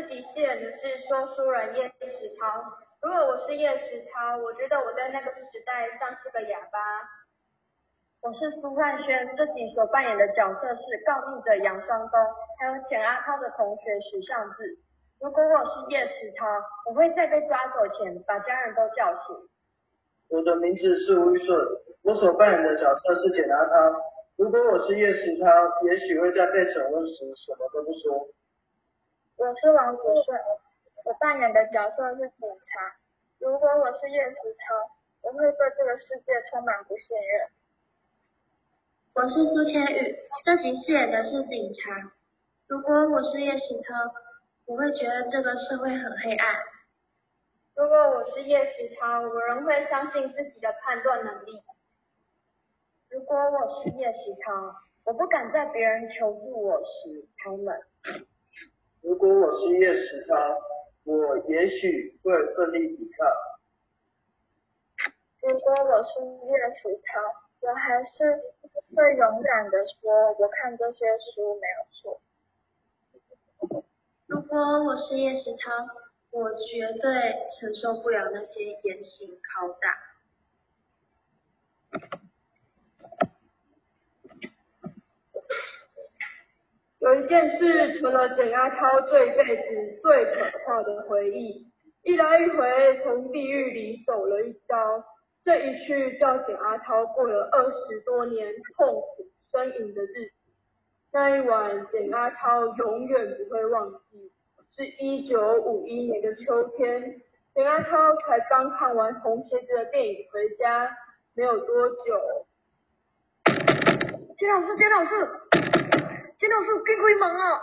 自己饰演的是说书人叶石涛。如果我是叶石涛，我觉得我在那个时代像是个哑巴。我是苏汉轩，自己所扮演的角色是告密者杨双东，还有简阿涛的同学许尚志。如果我是叶石涛，我会在被抓走前把家人都叫醒。我的名字是吴玉顺，我所扮演的角色是简阿涛。如果我是叶石涛，也许会在被审问时什么都不说。我是王子顺，我扮演的角色是警察。如果我是叶石涛，我会对这个世界充满不信任。我是苏千羽，这集饰演的是警察。如果我是叶石涛，我会觉得这个社会很黑暗。如果我是叶石涛，我仍会相信自己的判断能力。如果我是叶石涛，我不敢在别人求助我时开门。如果我是叶石涛，我也许会奋力抵抗。如果我是叶石涛，我还是会勇敢的说，我看这些书没有错。如果我是叶石涛，我绝对承受不了那些严刑拷打。有一件事成了简阿涛这辈子最可怕的回忆，一来一回从地狱里走了一遭，这一去叫简阿涛过了二十多年痛苦呻吟的日子。那一晚，简阿涛永远不会忘记，是一九五一年的秋天，简阿涛才刚看完《红鞋子》的电影回家，没有多久。简老师，简老师。简老师，快开门啊！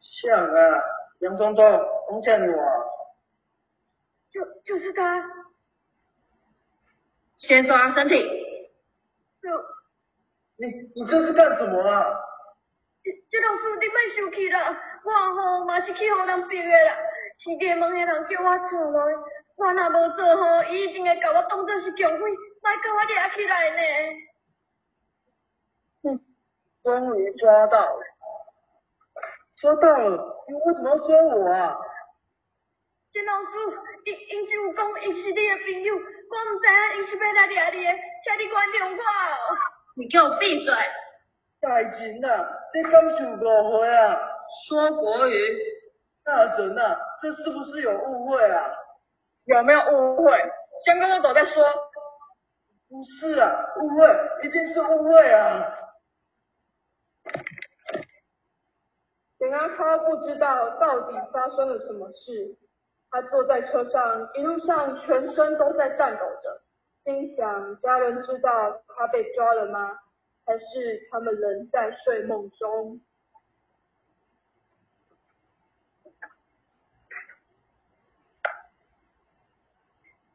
像啊，杨总东，我叫你啊。就就是他。先刷身体。就。你你这是干什么啊？这老师，你别生气啦，我吼嘛是去互人逼的啦，是家门的人叫我出来，我若无做好，伊一定会甲我当作是强匪，来甲我抓起来呢。终于抓到了，抓到了！你为什么要抓我啊？金老师，因因就讲伊是你的朋友，我唔知影伊是要来抓你的，请你原谅我。你给我闭嘴！大神啊，这敢是误会啊？说国语。大神啊，这是不是有误会啊？有没有误会？先跟我走再说。不是啊，误会，一定是误会啊！简阿涛不知道到底发生了什么事，他坐在车上，一路上全身都在颤抖着，心想：家人知道他被抓了吗？还是他们仍在睡梦中？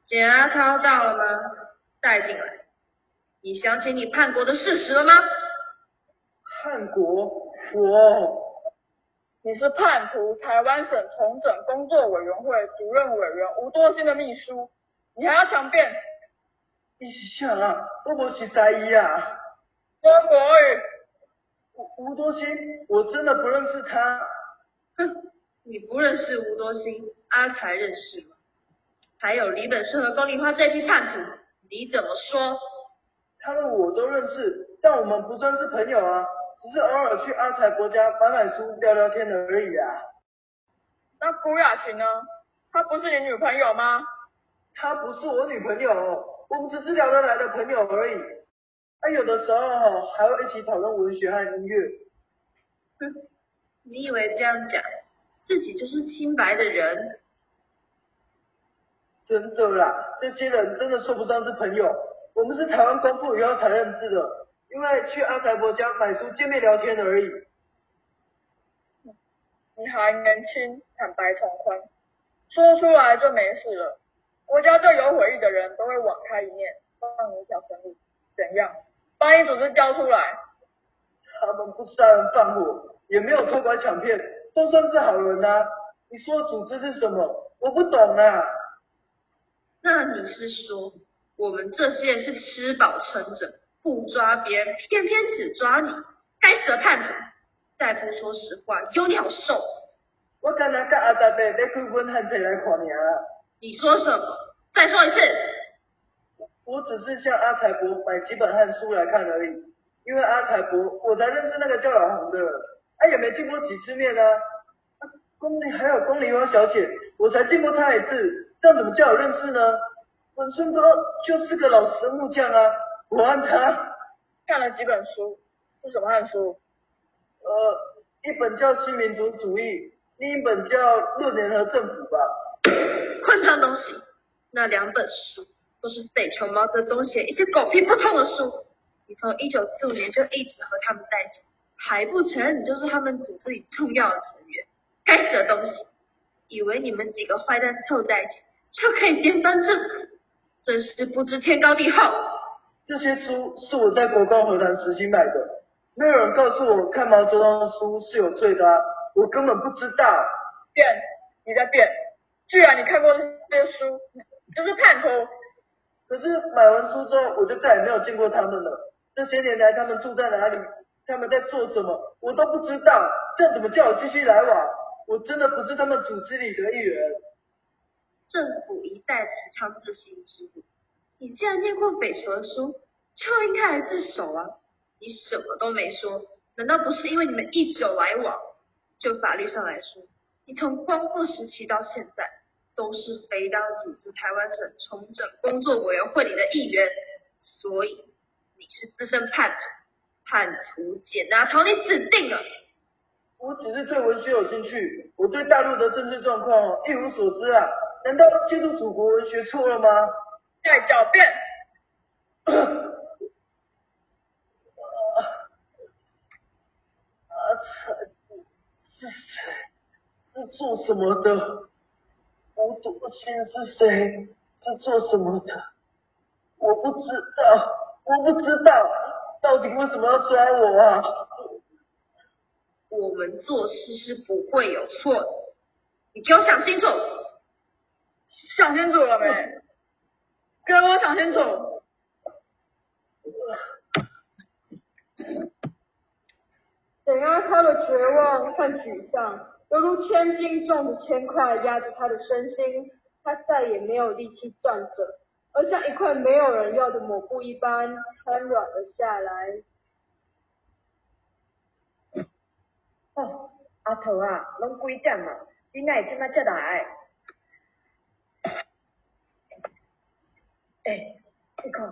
简阿涛到了吗？带进来。你想起你叛国的事实了吗？叛国，我。你是叛徒，台湾省重整工作委员会主任委员吴多兴的秘书，你还要强辩？你是啥啊？我不是在意啊。说国语。吴吴多兴，我真的不认识他。哼，你不认识吴多兴，阿才认识吗？还有李本顺和高丽花这批叛徒，你怎么说？他们我都认识，但我们不算是朋友啊。只是偶尔去阿才伯家买买书、聊聊天而已啊。那古雅琴呢？她不是你女朋友吗？她不是我女朋友，我们只是聊得来的朋友而已。啊有的时候还会一起讨论文学和音乐。哼，你以为这样讲，自己就是清白的人？真的啦，这些人真的说不上是朋友。我们是台湾公布以后才认识的。因为去阿财伯家买书见面聊天而已。你还年轻，坦白从宽，说出来就没事了。国家对有悔意的人都会网开一面，放你一条生路。怎样？把你组织交出来？他们不杀人放火，也没有偷拐抢骗，都算是好人啊。你说组织是什么？我不懂啊。那你是说，我们这些人是吃饱撑着？不抓别人，偏偏只抓你，该死的叛徒！再不说实话，有你好受。我刚才跟阿达伯在开本汉册来看尔啊。你说什么？再说一次。我只是向阿财伯买几本汉书来看而已，因为阿财伯我才认识那个叫老洪的，他也没见过几次面啊。宫里还有宫里王小姐，我才见过她一次，这样怎么叫我认识呢？本村哥就是个老实木匠啊，我问他看了几本书，是什么汉书？呃，一本叫《新民族主义》，另一本叫《论联合政府》吧。混账东西！那两本书都是废球毛泽东写一些狗屁不通的书。你从一九四五年就一直和他们在一起，还不承认你就是他们组织里重要的成员？该死的东西！以为你们几个坏蛋凑在一起就可以颠翻政府，真是不知天高地厚。这些书是我在国光和谈时期买的，没有人告诉我看毛泽东的书是有罪的，啊我根本不知道。变，你在变。既然你看过这些书，就是叛徒。可是买完书之后，我就再也没有见过他们了。这些年来，他们住在哪里？他们在做什么？我都不知道。这样怎么叫我继续来往？我真的不是他们组织里的一员。政府一再提倡自行之路，你既然念过北球的书，就应该来自首啊！你什么都没说，难道不是因为你们一直有来往？就法律上来说，你从光复时期到现在。都是肥当组织台湾省重整工作委员会里的一员，所以你是资深叛徒，叛徒简拿头，你死定了！我只是对文学有兴趣，我对大陆的政治状况一无所知啊！难道接触祖国文学错了吗？再狡辩！阿才是谁？是做什么的？吴笃信是谁？是做什么的？我不知道，我不知道，到底为什么要抓我啊？我们做事是不会有错的，你给我想清楚，想清楚了没？给我想清楚。等下他的绝望和沮丧。犹如千斤重的铅块压着他的身心，他再也没有力气站着，而像一块没有人要的抹布一般瘫软了下来。哦，阿头啊，拢几点啊？你哪会这么才来？哎，你看。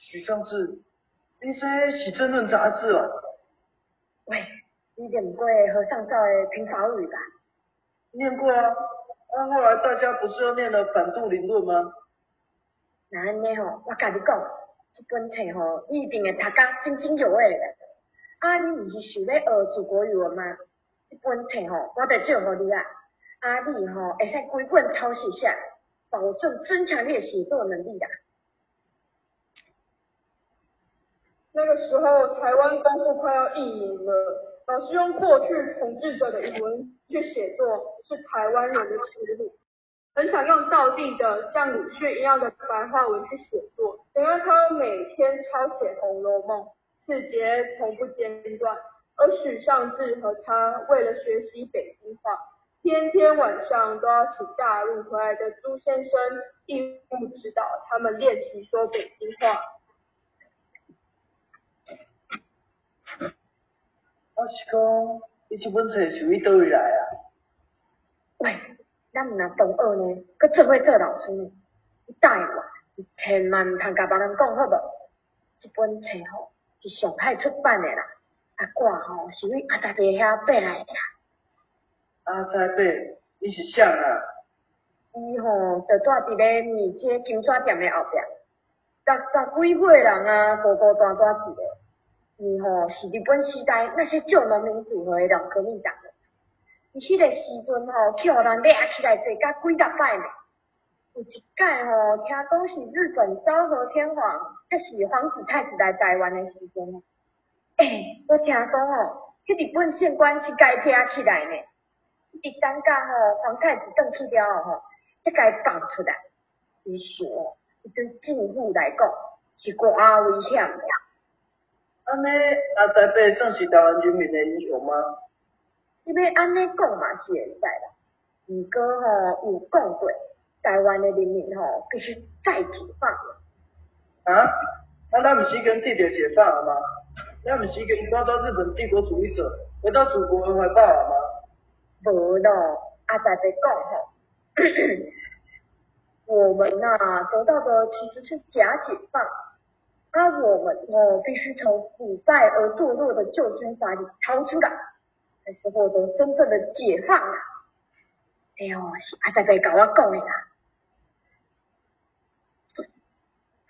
许尚志，你这是政论杂志哦？喂，你念过和尚照的《平法语》吧？念过啊，那后来大家不是又念了《反杜林论》吗？那安尼吼，我甲你讲，这本册吼，你一定会读到津津有味的。啊，你毋是想要学祖国语文吗？这本册吼，我得借互你啊。啊，你吼会使规本抄写下，保证增强你的写作能力啦。那个时候，台湾光复快要一年了，老师用过去统治者的语文去写作，是台湾人的耻辱。很想用道地的像鲁迅一样的白话文去写作，想让他每天抄写《红楼梦》，字节从不间断。而许尚志和他为了学习北京话，天天晚上都要请大陆回来的朱先生义务指导他们练习说北京话。我是讲，你这本册是为倒位来啊？喂，咱毋若同学呢，佮做伙做老师呢，你答应我，你千万毋通甲别人讲好无？即本册吼是上海出版诶啦，啊挂吼是为阿达伯遐买来诶啦。阿仔伯，你是谁啊？伊吼就住伫咧二街金沙店诶后壁，十十几岁人啊，孤孤单单一个。伊吼是日本时代那些旧农民组合的老革命党迄个时阵吼去互人掠起来坐甲几十摆呢。有一届吼听讲是日本昭和天皇还是皇子太子来台湾的时阵，诶，我听讲吼，迄日本县官是改拆起来呢。一等下吼皇太子登去了吼，才该放出来。伊想，伊对政府来讲是寡危险的。安尼阿台北算是台湾人民的英雄吗？你要安尼讲嘛是会使啦，毋过吼有讲过，台湾的人民吼必须再解放。啊？那咱毋是已经缔结解放了吗？咱毋是已经抓到日本帝国主义者，回到祖国的怀抱了吗？无咯，阿仔在讲吼，我们呐、得到的其实是假解放，而我们呢必须从腐败而堕落的旧军阀里逃出来，才是获得真正的解放啊！哎呦，是阿仔在甲我讲的啦。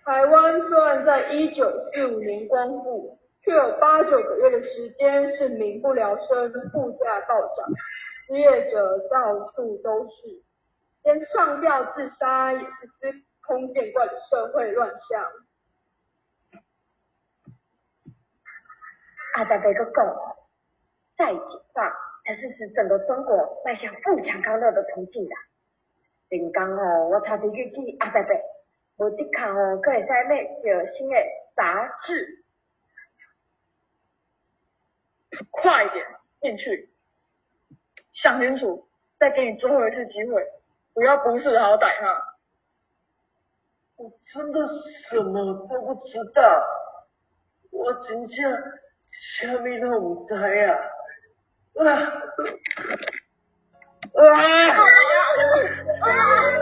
台湾虽然在一九四五年光复，却有八九个月的时间是民不聊生，物价暴涨，失业者到处都是，连上吊自杀也是司空见惯的社会乱象。阿仔在个讲哦，再解放才是使整个中国迈向富强康乐的途径啦。另讲哦，我查伫日记阿仔伯。我的卡哦，可会使买着新的杂志。快一点进去，想清楚，再给你最后一次机会，不要不识好歹哈。我真的什么都不知道，我真正什么都唔啊啊啊